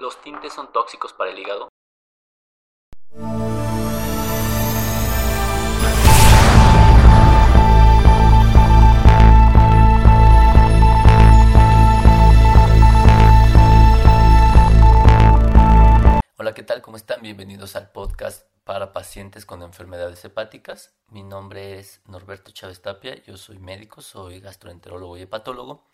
¿Los tintes son tóxicos para el hígado? Hola, ¿qué tal? ¿Cómo están? Bienvenidos al podcast para pacientes con enfermedades hepáticas. Mi nombre es Norberto Chávez Tapia, yo soy médico, soy gastroenterólogo y hepatólogo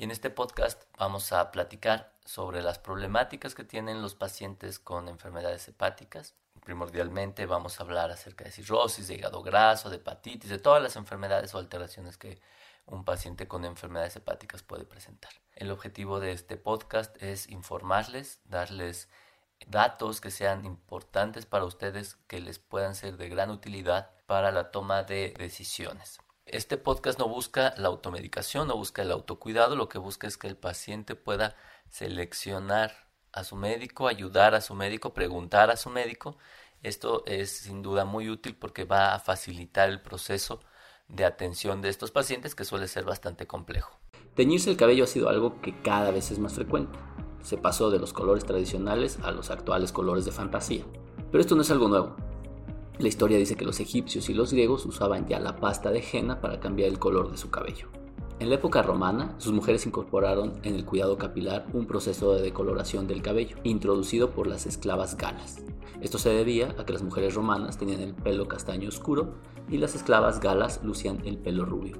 y en este podcast vamos a platicar sobre las problemáticas que tienen los pacientes con enfermedades hepáticas. Primordialmente vamos a hablar acerca de cirrosis, de hígado graso, de hepatitis, de todas las enfermedades o alteraciones que un paciente con enfermedades hepáticas puede presentar. El objetivo de este podcast es informarles, darles datos que sean importantes para ustedes, que les puedan ser de gran utilidad para la toma de decisiones. Este podcast no busca la automedicación, no busca el autocuidado, lo que busca es que el paciente pueda seleccionar a su médico, ayudar a su médico, preguntar a su médico. Esto es sin duda muy útil porque va a facilitar el proceso de atención de estos pacientes que suele ser bastante complejo. Teñirse el cabello ha sido algo que cada vez es más frecuente. Se pasó de los colores tradicionales a los actuales colores de fantasía. Pero esto no es algo nuevo. La historia dice que los egipcios y los griegos usaban ya la pasta de henna para cambiar el color de su cabello. En la época romana, sus mujeres incorporaron en el cuidado capilar un proceso de decoloración del cabello, introducido por las esclavas galas. Esto se debía a que las mujeres romanas tenían el pelo castaño oscuro y las esclavas galas lucían el pelo rubio.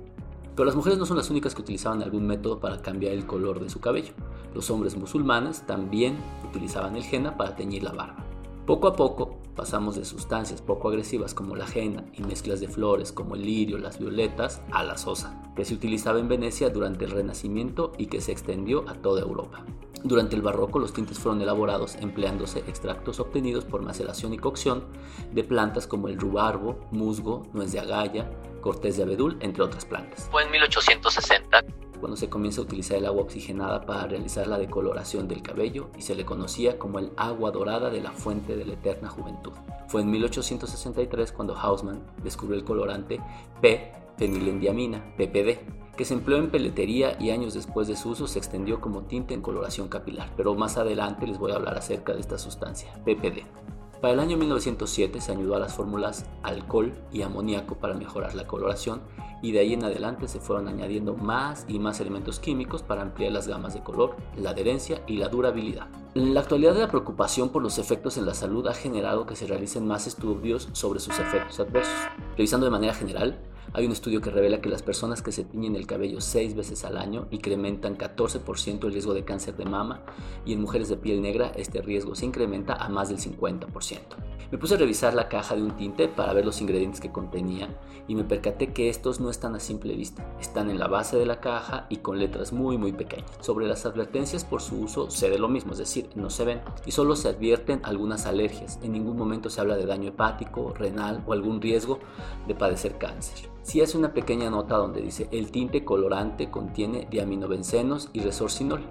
Pero las mujeres no son las únicas que utilizaban algún método para cambiar el color de su cabello. Los hombres musulmanes también utilizaban el henna para teñir la barba. Poco a poco pasamos de sustancias poco agresivas como la henna y mezclas de flores como el lirio, las violetas, a la sosa, que se utilizaba en Venecia durante el Renacimiento y que se extendió a toda Europa. Durante el barroco los tintes fueron elaborados empleándose extractos obtenidos por maceración y cocción de plantas como el rubarbo, musgo, nuez de agaya, cortés de abedul, entre otras plantas. Fue en 1860 cuando se comienza a utilizar el agua oxigenada para realizar la decoloración del cabello y se le conocía como el agua dorada de la fuente de la eterna juventud. Fue en 1863 cuando Hausmann descubrió el colorante P-fenilendiamina, PPD, que se empleó en peletería y años después de su uso se extendió como tinte en coloración capilar, pero más adelante les voy a hablar acerca de esta sustancia, PPD. Para el año 1907 se ayudó a las fórmulas alcohol y amoníaco para mejorar la coloración y de ahí en adelante se fueron añadiendo más y más elementos químicos para ampliar las gamas de color, la adherencia y la durabilidad. En la actualidad la preocupación por los efectos en la salud ha generado que se realicen más estudios sobre sus efectos adversos. Revisando de manera general, hay un estudio que revela que las personas que se tiñen el cabello seis veces al año incrementan 14% el riesgo de cáncer de mama y en mujeres de piel negra este riesgo se incrementa a más del 50%. Me puse a revisar la caja de un tinte para ver los ingredientes que contenía y me percaté que estos no están a simple vista, están en la base de la caja y con letras muy muy pequeñas. Sobre las advertencias por su uso sé de lo mismo, es decir, no se ven y solo se advierten algunas alergias. En ningún momento se habla de daño hepático, renal o algún riesgo de padecer cáncer. Si hace una pequeña nota donde dice el tinte colorante contiene diaminobencenos y resorcinol,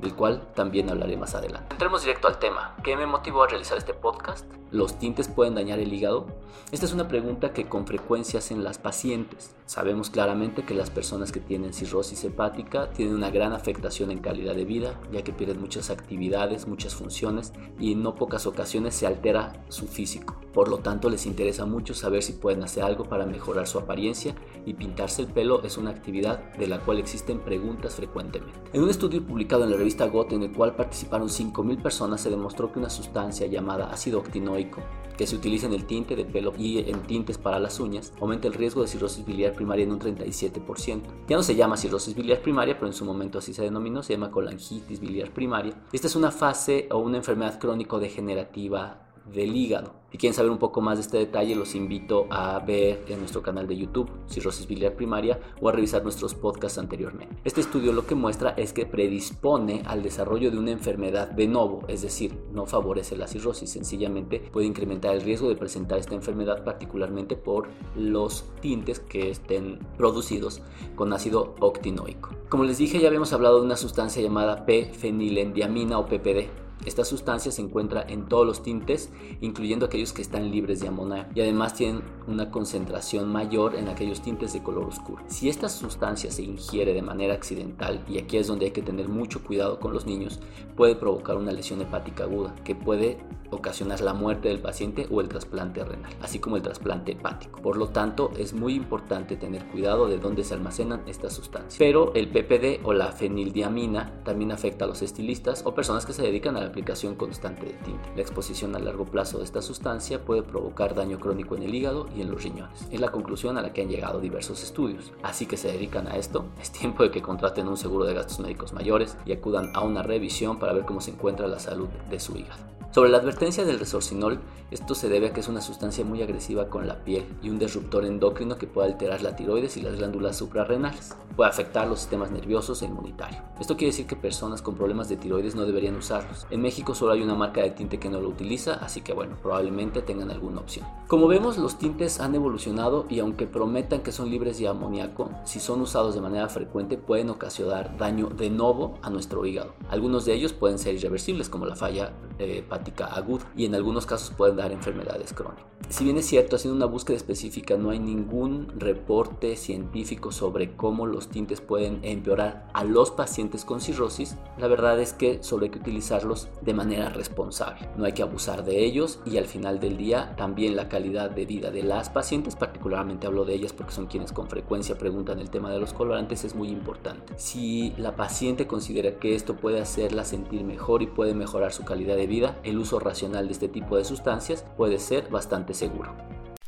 del cual también hablaré más adelante. Entremos directo al tema. ¿Qué me motivó a realizar este podcast? ¿Los tintes pueden dañar el hígado? Esta es una pregunta que con frecuencia hacen las pacientes. Sabemos claramente que las personas que tienen cirrosis hepática tienen una gran afectación en calidad de vida, ya que pierden muchas actividades, muchas funciones y en no pocas ocasiones se altera su físico. Por lo tanto, les interesa mucho saber si pueden hacer algo para mejorar su apariencia y pintarse el pelo es una actividad de la cual existen preguntas frecuentemente. En un estudio publicado en la revista GOT en el cual participaron 5.000 personas se demostró que una sustancia llamada ácido octinoico que se utiliza en el tinte de pelo y en tintes para las uñas, aumenta el riesgo de cirrosis biliar primaria en un 37%. Ya no se llama cirrosis biliar primaria, pero en su momento así se denominó, se llama colangitis biliar primaria. Esta es una fase o una enfermedad crónico-degenerativa del hígado. Si quieren saber un poco más de este detalle, los invito a ver en nuestro canal de YouTube, cirrosis biliar primaria, o a revisar nuestros podcasts anteriormente. Este estudio lo que muestra es que predispone al desarrollo de una enfermedad de novo, es decir, no favorece la cirrosis, sencillamente puede incrementar el riesgo de presentar esta enfermedad, particularmente por los tintes que estén producidos con ácido octinoico. Como les dije, ya habíamos hablado de una sustancia llamada P-fenilendiamina o PPD Esta sustancia se encuentra en todos los tintes, incluyendo aquellos que están libres de amoníaco, y además tienen una concentración mayor en aquellos tintes de color oscuro. Si esta sustancia se ingiere de manera accidental, y aquí es donde hay que tener mucho cuidado con los niños, puede provocar una lesión hepática aguda que puede ocasionar la muerte del paciente o el trasplante renal, así como el trasplante hepático. Por lo tanto, es muy importante tener cuidado de dónde se almacenan estas sustancias. Pero el PPD o la fenildiamina también afecta a los estilistas o personas que se dedican a la aplicación constante de tinta. La exposición a largo plazo de esta sustancia puede provocar daño crónico en el hígado y en los riñones. Es la conclusión a la que han llegado diversos estudios. Así que se dedican a esto, es tiempo de que contraten un seguro de gastos médicos mayores y acudan a una revisión para ver cómo se encuentra la salud de su hígado. Sobre la advertencia del resorcinol, esto se debe a que es una sustancia muy agresiva con la piel y un disruptor endocrino que puede alterar la tiroides y las glándulas suprarrenales. Puede afectar los sistemas nerviosos e inmunitario. Esto quiere decir que personas con problemas de tiroides no deberían usarlos. En México solo hay una marca de tinte que no lo utiliza, así que bueno, probablemente tengan alguna opción. Como vemos, los tintes han evolucionado y aunque prometan que son libres de amoníaco, si son usados de manera frecuente pueden ocasionar daño de nuevo a nuestro hígado. Algunos de ellos pueden ser irreversibles como la falla eh, aguda y en algunos casos pueden dar enfermedades crónicas. Si bien es cierto, haciendo una búsqueda específica no hay ningún reporte científico sobre cómo los tintes pueden empeorar a los pacientes con cirrosis, la verdad es que solo hay que utilizarlos de manera responsable. No hay que abusar de ellos y al final del día también la calidad de vida de las pacientes, particularmente hablo de ellas porque son quienes con frecuencia preguntan el tema de los colorantes, es muy importante. Si la paciente considera que esto puede hacerla sentir mejor y puede mejorar su calidad de vida, el uso racional de este tipo de sustancias puede ser bastante seguro.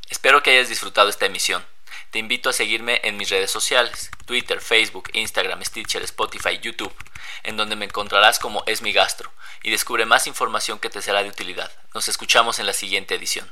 Espero que hayas disfrutado esta emisión. Te invito a seguirme en mis redes sociales, Twitter, Facebook, Instagram, Stitcher, Spotify, YouTube, en donde me encontrarás como Es mi gastro y descubre más información que te será de utilidad. Nos escuchamos en la siguiente edición.